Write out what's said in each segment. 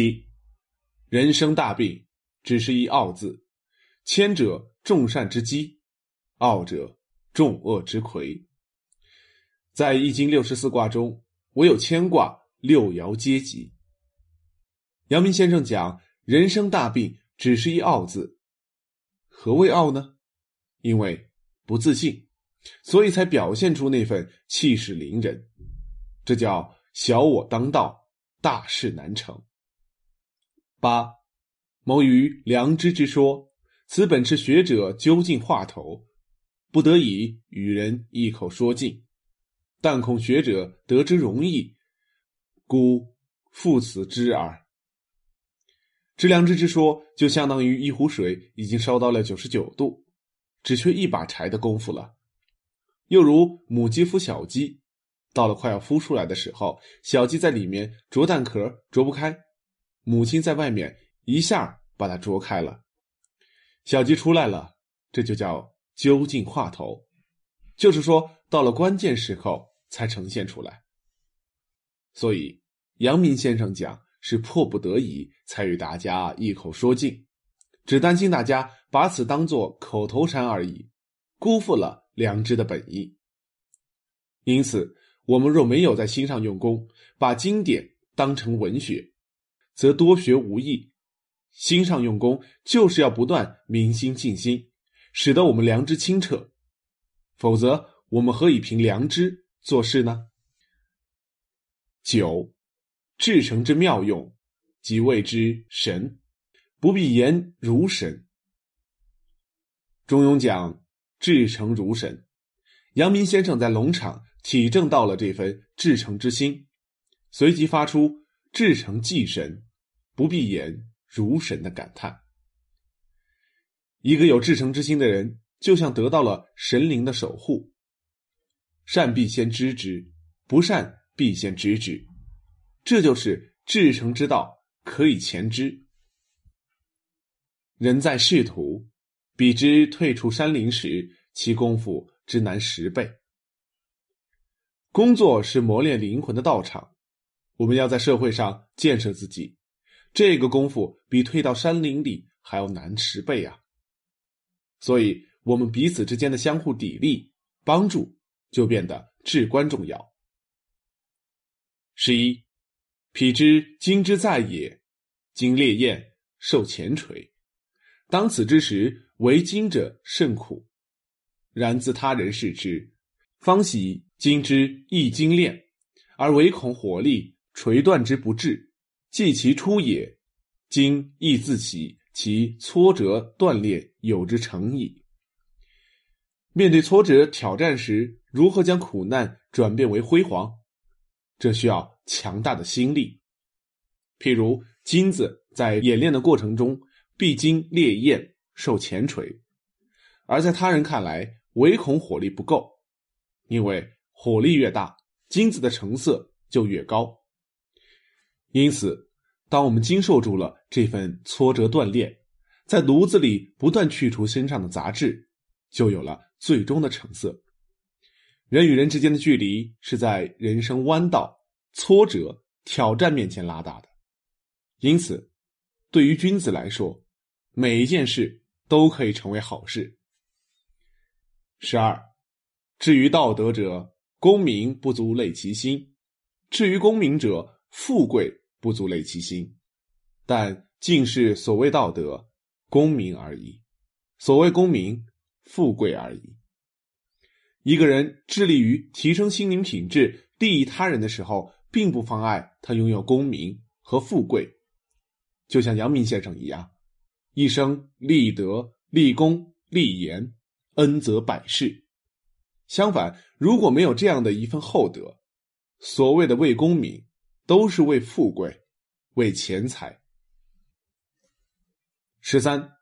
一，人生大病，只是一傲字。谦者众善之基，傲者众恶之魁。在易经六十四卦中，唯有谦卦六爻皆吉。阳明先生讲，人生大病，只是一傲字。何谓傲呢？因为不自信，所以才表现出那份气势凌人。这叫小我当道，大事难成。八，谋于良知之说，此本是学者究竟话头，不得已与人一口说尽，但恐学者得之容易，故复此之耳。知良知之说，就相当于一壶水已经烧到了九十九度，只缺一把柴的功夫了。又如母鸡孵小鸡，到了快要孵出来的时候，小鸡在里面啄蛋壳，啄不开。母亲在外面一下把它啄开了，小鸡出来了，这就叫究竟话头，就是说到了关键时候才呈现出来。所以阳明先生讲是迫不得已才与大家一口说尽，只担心大家把此当作口头禅而已，辜负了良知的本意。因此，我们若没有在心上用功，把经典当成文学。则多学无益，心上用功就是要不断明心静心，使得我们良知清澈。否则，我们何以凭良知做事呢？九，至诚之妙用，即谓之神，不必言如神。中庸讲至诚如神，阳明先生在龙场体证到了这份至诚之心，随即发出至诚即神。不必言如神的感叹。一个有至诚之心的人，就像得到了神灵的守护。善必先知之，不善必先知之，这就是至诚之道，可以前知。人在仕途，比之退出山林时，其功夫之难十倍。工作是磨练灵魂的道场，我们要在社会上建设自己。这个功夫比退到山林里还要难十倍啊！所以，我们彼此之间的相互砥砺、帮助就变得至关重要。十一，彼之今之在也，今烈焰受前锤。当此之时，为今者甚苦。然自他人视之，方喜今之亦精炼，而唯恐火力锤断之不至。既其出也，今亦自喜其挫折锻炼有之成矣。面对挫折挑战时，如何将苦难转变为辉煌？这需要强大的心力。譬如金子在冶炼的过程中必经烈焰，受前锤，而在他人看来，唯恐火力不够，因为火力越大，金子的成色就越高。因此，当我们经受住了这份挫折锻炼，在炉子里不断去除身上的杂质，就有了最终的成色。人与人之间的距离是在人生弯道、挫折、挑战面前拉大的。因此，对于君子来说，每一件事都可以成为好事。十二，至于道德者，功名不足累其心；至于功名者，富贵不足累其心，但尽是所谓道德、功名而已。所谓功名、富贵而已。一个人致力于提升心灵品质、利益他人的时候，并不妨碍他拥有功名和富贵。就像阳明先生一样，一生立德、立功、立言，恩泽百世。相反，如果没有这样的一份厚德，所谓的为功名。都是为富贵，为钱财。十三，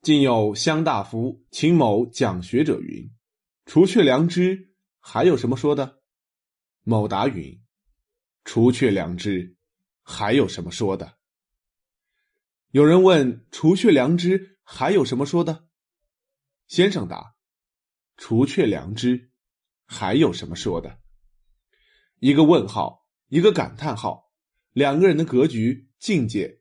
近有乡大夫秦某讲学者云：“除却良知，还有什么说的？”某答云：“除却良知，还有什么说的？”有人问：“除却良知，还有什么说的？”先生答：“除却良知，还有什么说的？”一个问号。一个感叹号，两个人的格局境界